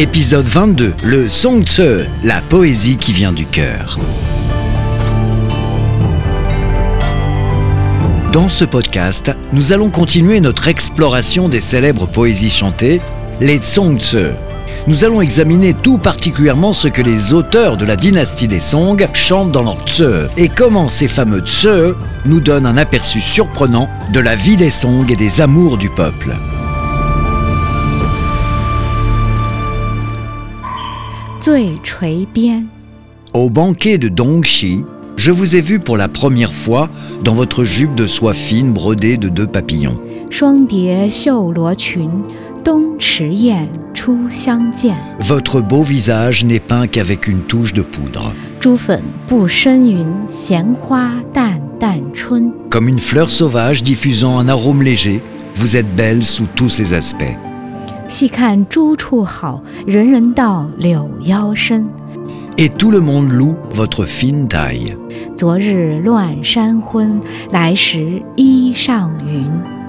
Épisode 22, le Song Tse, la poésie qui vient du cœur. Dans ce podcast, nous allons continuer notre exploration des célèbres poésies chantées, les Song Tse. Nous allons examiner tout particulièrement ce que les auteurs de la dynastie des Song chantent dans leur Tse et comment ces fameux Tse nous donnent un aperçu surprenant de la vie des Song et des amours du peuple. Au banquet de Dongxi, je vous ai vu pour la première fois dans votre jupe de soie fine brodée de deux papillons. Votre beau visage n'est peint qu'avec une touche de poudre. Comme une fleur sauvage diffusant un arôme léger, vous êtes belle sous tous ses aspects. Et tout le monde loue votre fine taille.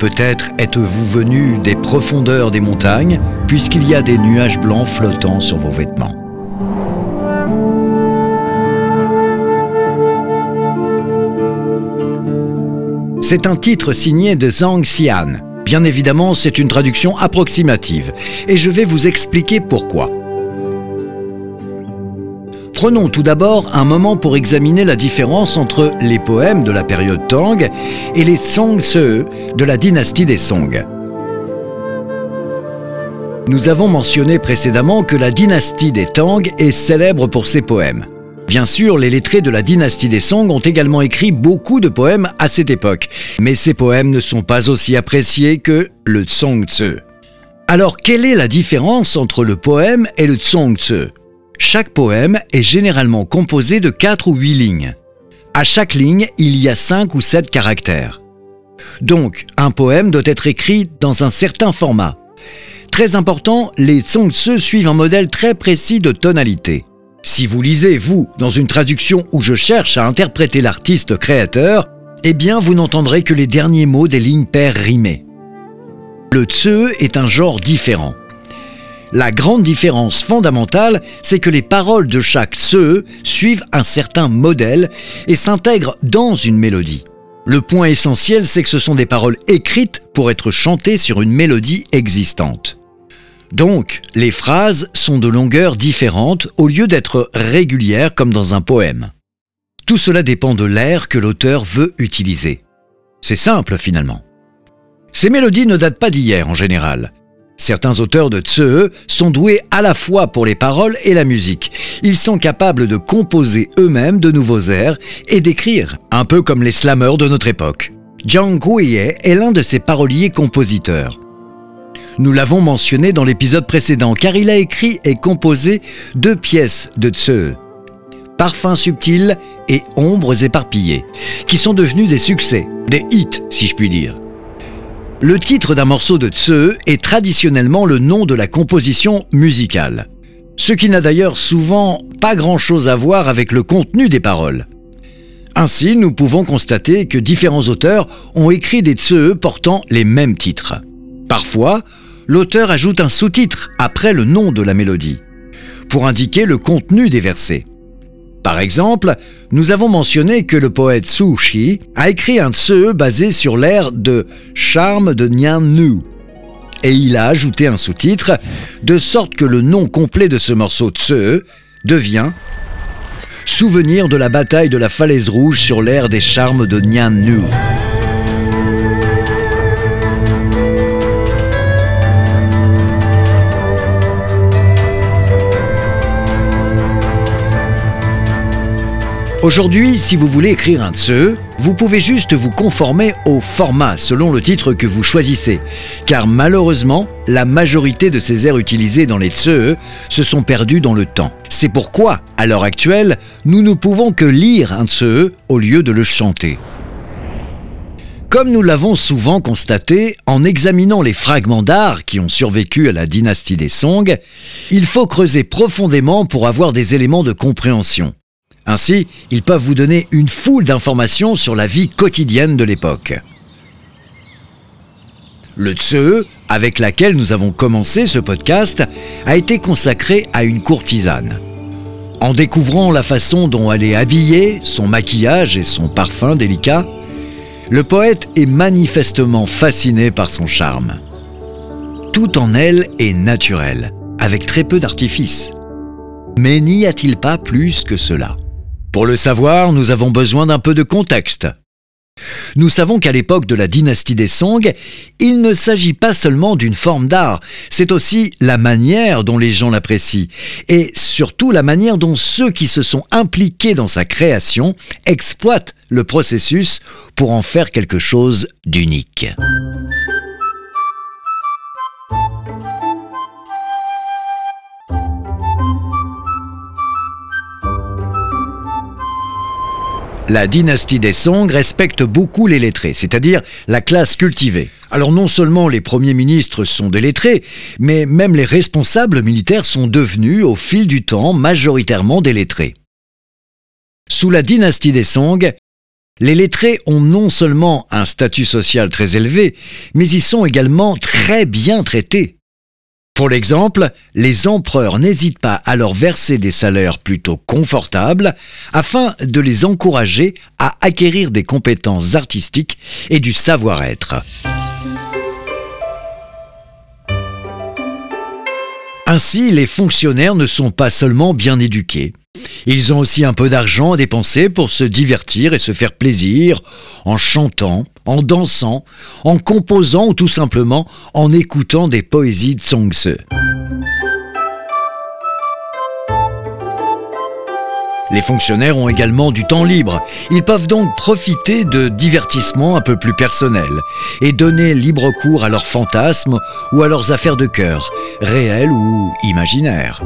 Peut-être êtes-vous venu des profondeurs des montagnes, puisqu'il y a des nuages blancs flottant sur vos vêtements. C'est un titre signé de Zhang Xian, Bien évidemment, c'est une traduction approximative, et je vais vous expliquer pourquoi. Prenons tout d'abord un moment pour examiner la différence entre les poèmes de la période Tang et les Song Se de la dynastie des Song. Nous avons mentionné précédemment que la dynastie des Tang est célèbre pour ses poèmes. Bien sûr, les lettrés de la dynastie des Song ont également écrit beaucoup de poèmes à cette époque, mais ces poèmes ne sont pas aussi appréciés que le Tsong Tse. Alors, quelle est la différence entre le poème et le Tsong Tse Chaque poème est généralement composé de 4 ou 8 lignes. À chaque ligne, il y a 5 ou 7 caractères. Donc, un poème doit être écrit dans un certain format. Très important, les Tsong Tse suivent un modèle très précis de tonalité. Si vous lisez, vous, dans une traduction où je cherche à interpréter l'artiste créateur, eh bien vous n'entendrez que les derniers mots des lignes paires rimées. Le tse est un genre différent. La grande différence fondamentale, c'est que les paroles de chaque tse suivent un certain modèle et s'intègrent dans une mélodie. Le point essentiel, c'est que ce sont des paroles écrites pour être chantées sur une mélodie existante. Donc, les phrases sont de longueur différente au lieu d'être régulières comme dans un poème. Tout cela dépend de l'air que l'auteur veut utiliser. C'est simple finalement. Ces mélodies ne datent pas d'hier en général. Certains auteurs de Tse sont doués à la fois pour les paroles et la musique. Ils sont capables de composer eux-mêmes de nouveaux airs et d'écrire, un peu comme les slammers de notre époque. Jiang Guiye est l'un de ces paroliers compositeurs. Nous l'avons mentionné dans l'épisode précédent car il a écrit et composé deux pièces de Tse, Parfums subtils et Ombres éparpillées, qui sont devenus des succès, des hits si je puis dire. Le titre d'un morceau de Tse est traditionnellement le nom de la composition musicale, ce qui n'a d'ailleurs souvent pas grand-chose à voir avec le contenu des paroles. Ainsi, nous pouvons constater que différents auteurs ont écrit des Tse portant les mêmes titres. Parfois, l'auteur ajoute un sous-titre après le nom de la mélodie, pour indiquer le contenu des versets. Par exemple, nous avons mentionné que le poète Su Shi a écrit un tse basé sur l'air de Charme de Nian Nu. Et il a ajouté un sous-titre, de sorte que le nom complet de ce morceau tse devient Souvenir de la bataille de la falaise rouge sur l'air des charmes de Nian Nu. Aujourd'hui, si vous voulez écrire un tse, vous pouvez juste vous conformer au format selon le titre que vous choisissez. Car malheureusement, la majorité de ces airs utilisés dans les tse se sont perdus dans le temps. C'est pourquoi, à l'heure actuelle, nous ne pouvons que lire un tse au lieu de le chanter. Comme nous l'avons souvent constaté en examinant les fragments d'art qui ont survécu à la dynastie des Song, il faut creuser profondément pour avoir des éléments de compréhension. Ainsi, ils peuvent vous donner une foule d'informations sur la vie quotidienne de l'époque. Le Tse, avec laquelle nous avons commencé ce podcast, a été consacré à une courtisane. En découvrant la façon dont elle est habillée, son maquillage et son parfum délicat, le poète est manifestement fasciné par son charme. Tout en elle est naturel, avec très peu d'artifice. Mais n'y a-t-il pas plus que cela? Pour le savoir, nous avons besoin d'un peu de contexte. Nous savons qu'à l'époque de la dynastie des Song, il ne s'agit pas seulement d'une forme d'art, c'est aussi la manière dont les gens l'apprécient, et surtout la manière dont ceux qui se sont impliqués dans sa création exploitent le processus pour en faire quelque chose d'unique. La dynastie des Song respecte beaucoup les lettrés, c'est-à-dire la classe cultivée. Alors non seulement les premiers ministres sont des lettrés, mais même les responsables militaires sont devenus au fil du temps majoritairement des lettrés. Sous la dynastie des Song, les lettrés ont non seulement un statut social très élevé, mais ils sont également très bien traités. Pour l'exemple, les empereurs n'hésitent pas à leur verser des salaires plutôt confortables afin de les encourager à acquérir des compétences artistiques et du savoir-être. Ainsi, les fonctionnaires ne sont pas seulement bien éduqués, ils ont aussi un peu d'argent à dépenser pour se divertir et se faire plaisir en chantant, en dansant, en composant ou tout simplement en écoutant des poésies de Songse. Les fonctionnaires ont également du temps libre. Ils peuvent donc profiter de divertissements un peu plus personnels et donner libre cours à leurs fantasmes ou à leurs affaires de cœur, réelles ou imaginaires.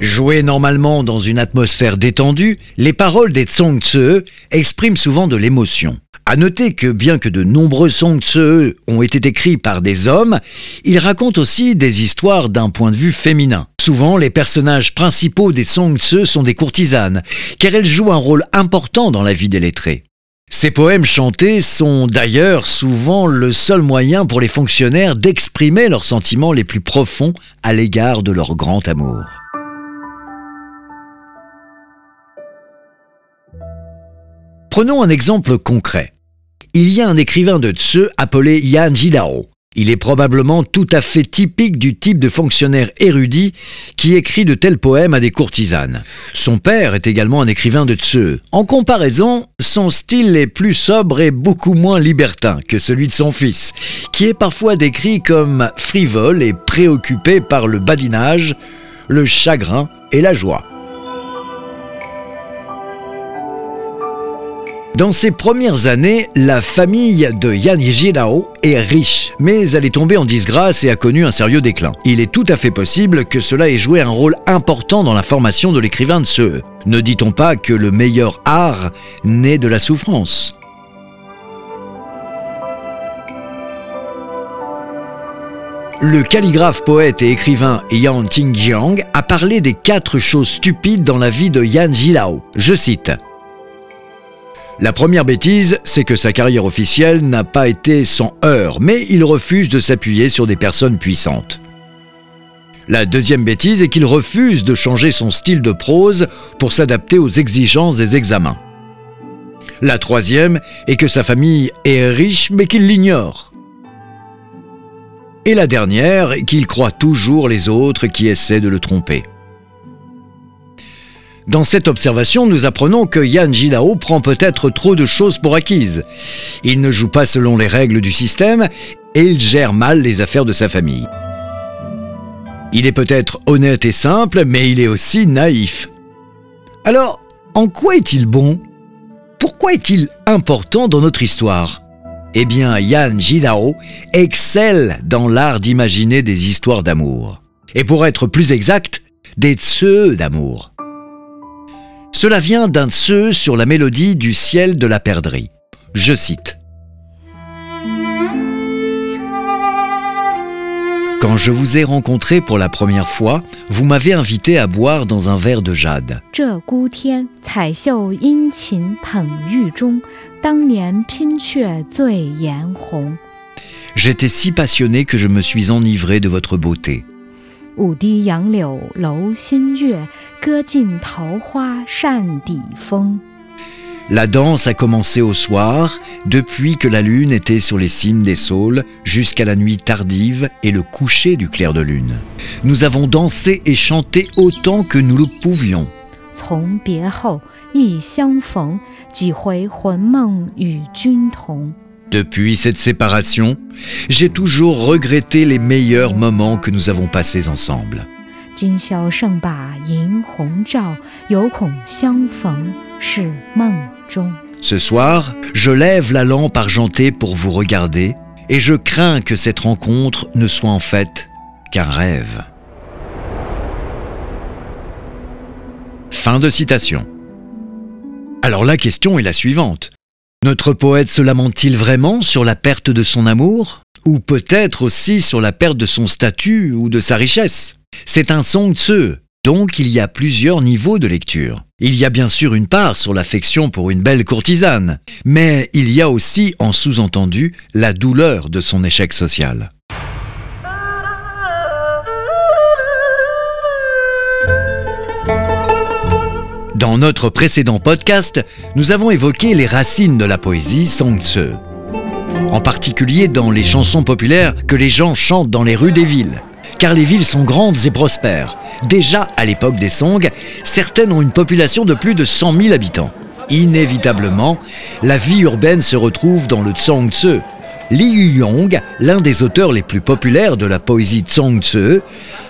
Jouées normalement dans une atmosphère détendue, les paroles des Tsong Tse expriment souvent de l'émotion. À noter que bien que de nombreux Song Tse ont été écrits par des hommes, ils racontent aussi des histoires d'un point de vue féminin. Souvent, les personnages principaux des Song Tse sont des courtisanes, car elles jouent un rôle important dans la vie des lettrés. Ces poèmes chantés sont d'ailleurs souvent le seul moyen pour les fonctionnaires d'exprimer leurs sentiments les plus profonds à l'égard de leur grand amour. Prenons un exemple concret. Il y a un écrivain de Tse appelé Yan Jidao. Il est probablement tout à fait typique du type de fonctionnaire érudit qui écrit de tels poèmes à des courtisanes. Son père est également un écrivain de Tse. En comparaison, son style est plus sobre et beaucoup moins libertin que celui de son fils, qui est parfois décrit comme frivole et préoccupé par le badinage, le chagrin et la joie. Dans ses premières années, la famille de Yan Yijilao est riche, mais elle est tombée en disgrâce et a connu un sérieux déclin. Il est tout à fait possible que cela ait joué un rôle important dans la formation de l'écrivain de ce. Ne dit-on pas que le meilleur art naît de la souffrance? Le calligraphe, poète et écrivain Yan Qingjiang a parlé des quatre choses stupides dans la vie de Yan Jilao. Je cite la première bêtise, c'est que sa carrière officielle n'a pas été sans heurts, mais il refuse de s'appuyer sur des personnes puissantes. La deuxième bêtise est qu'il refuse de changer son style de prose pour s'adapter aux exigences des examens. La troisième est que sa famille est riche mais qu'il l'ignore. Et la dernière qu'il croit toujours les autres qui essaient de le tromper. Dans cette observation, nous apprenons que Yan Jidao prend peut-être trop de choses pour acquises. Il ne joue pas selon les règles du système et il gère mal les affaires de sa famille. Il est peut-être honnête et simple, mais il est aussi naïf. Alors, en quoi est-il bon? Pourquoi est-il important dans notre histoire? Eh bien, Yan Jidao excelle dans l'art d'imaginer des histoires d'amour. Et pour être plus exact, des tseux d'amour. Cela vient d'un tseu sur la mélodie du ciel de la perdrix. Je cite. Quand je vous ai rencontré pour la première fois, vous m'avez invité à boire dans un verre de jade. J'étais si passionné que je me suis enivré de votre beauté. 舞堤杨柳楼新月，歌尽桃花扇底风。 La danse a commencé au soir, depuis que la lune était sur les cimes des saules, jusqu'à la nuit tardive et le coucher du clair de lune. Nous avons dansé et chanté autant que nous le pouvions. 从别后，忆相逢，几回魂梦与君同。 Depuis cette séparation, j'ai toujours regretté les meilleurs moments que nous avons passés ensemble. Ce soir, je lève la lampe argentée pour vous regarder et je crains que cette rencontre ne soit en fait qu'un rêve. Fin de citation. Alors la question est la suivante. Notre poète se lamente-t-il vraiment sur la perte de son amour? Ou peut-être aussi sur la perte de son statut ou de sa richesse? C'est un song tse, donc il y a plusieurs niveaux de lecture. Il y a bien sûr une part sur l'affection pour une belle courtisane, mais il y a aussi en sous-entendu la douleur de son échec social. Dans notre précédent podcast, nous avons évoqué les racines de la poésie Song Tse. En particulier dans les chansons populaires que les gens chantent dans les rues des villes. Car les villes sont grandes et prospères. Déjà à l'époque des Song, certaines ont une population de plus de 100 000 habitants. Inévitablement, la vie urbaine se retrouve dans le Tsong Tse. Li Yuyong, l'un des auteurs les plus populaires de la poésie Tse,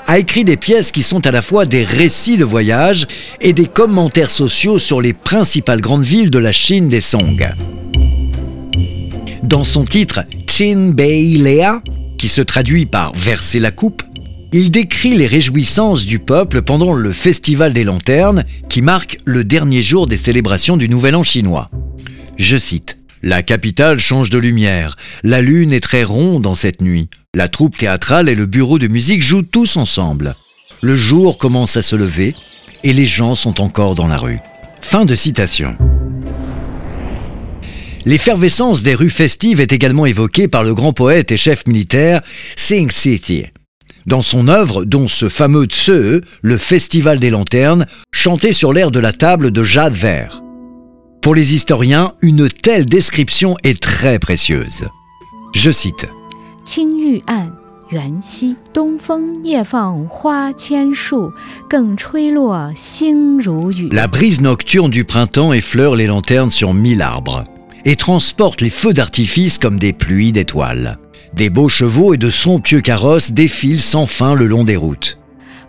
a écrit des pièces qui sont à la fois des récits de voyage et des commentaires sociaux sur les principales grandes villes de la Chine des Song. Dans son titre Chin Bei Lea, qui se traduit par verser la coupe, il décrit les réjouissances du peuple pendant le Festival des Lanternes, qui marque le dernier jour des célébrations du Nouvel An chinois. Je cite La capitale change de lumière, la lune est très ronde en cette nuit, la troupe théâtrale et le bureau de musique jouent tous ensemble. Le jour commence à se lever et les gens sont encore dans la rue. Fin de citation. L'effervescence des rues festives est également évoquée par le grand poète et chef militaire Sing City. Dans son œuvre, dont ce fameux Tse, le Festival des Lanternes, chanté sur l'air de la table de Jade Vert. Pour les historiens, une telle description est très précieuse. Je cite. La brise nocturne du printemps effleure les lanternes sur mille arbres et transporte les feux d'artifice comme des pluies d'étoiles. Des beaux chevaux et de somptueux carrosses défilent sans fin le long des routes.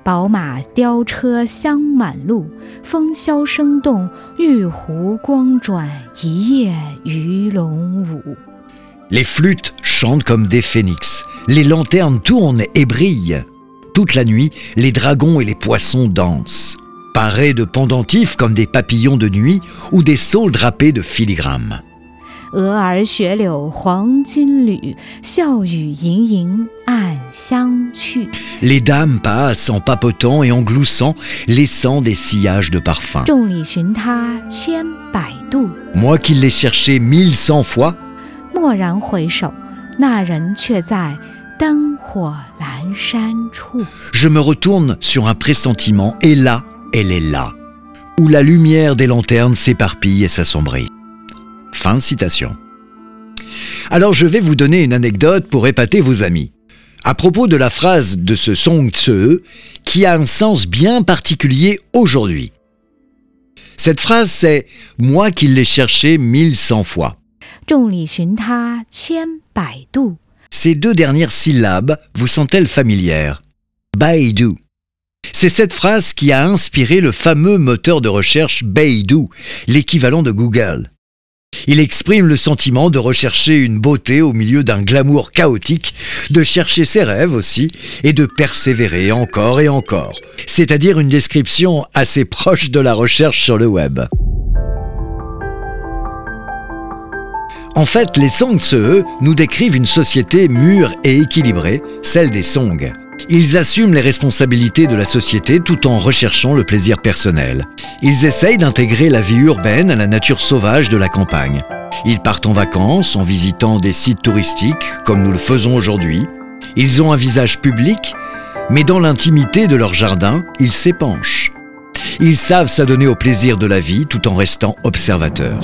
宝马雕车香满路，风箫声动，玉壶光转，一夜鱼龙舞。 Les flûtes chantent comme des phénix. Les lanternes tournent et brillent. Toute la nuit, les dragons et les poissons dansent. Parés de pendentifs comme des papillons de nuit ou des saules drapés de filigranes. 蛾儿雪柳黄金缕，笑语盈盈暗香去。 Les dames passent en papotant et en gloussant, laissant des sillages de parfum. 众里寻他千百度， Moi qui l'ai cherché mille cent fois, 蓦然回首，那人却在灯火阑珊处。 je me retourne sur un pressentiment et là, elle est là, où la lumière des lanternes s'éparpille et s'assombrit. Fin de citation. Alors je vais vous donner une anecdote pour épater vos amis. À propos de la phrase de ce Song Tse, qui a un sens bien particulier aujourd'hui. Cette phrase, c'est Moi qui l'ai cherché mille cent fois. Ces deux dernières syllabes vous sont-elles familières? Baidu. C'est cette phrase qui a inspiré le fameux moteur de recherche Baidu, l'équivalent de Google. Il exprime le sentiment de rechercher une beauté au milieu d'un glamour chaotique, de chercher ses rêves aussi, et de persévérer encore et encore. C'est-à-dire une description assez proche de la recherche sur le web. En fait, les Song Tse nous décrivent une société mûre et équilibrée, celle des Song. Ils assument les responsabilités de la société tout en recherchant le plaisir personnel. Ils essayent d'intégrer la vie urbaine à la nature sauvage de la campagne. Ils partent en vacances en visitant des sites touristiques, comme nous le faisons aujourd'hui. Ils ont un visage public, mais dans l'intimité de leur jardin, ils s'épanchent. Ils savent s'adonner au plaisir de la vie tout en restant observateurs.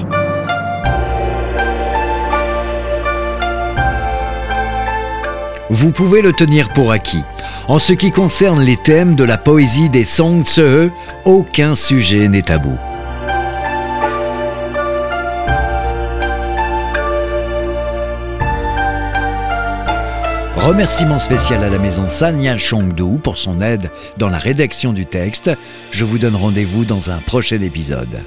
Vous pouvez le tenir pour acquis. En ce qui concerne les thèmes de la poésie des Song Tse, aucun sujet n'est tabou. Remerciement spécial à la maison Sanya Chongdu pour son aide dans la rédaction du texte. Je vous donne rendez-vous dans un prochain épisode.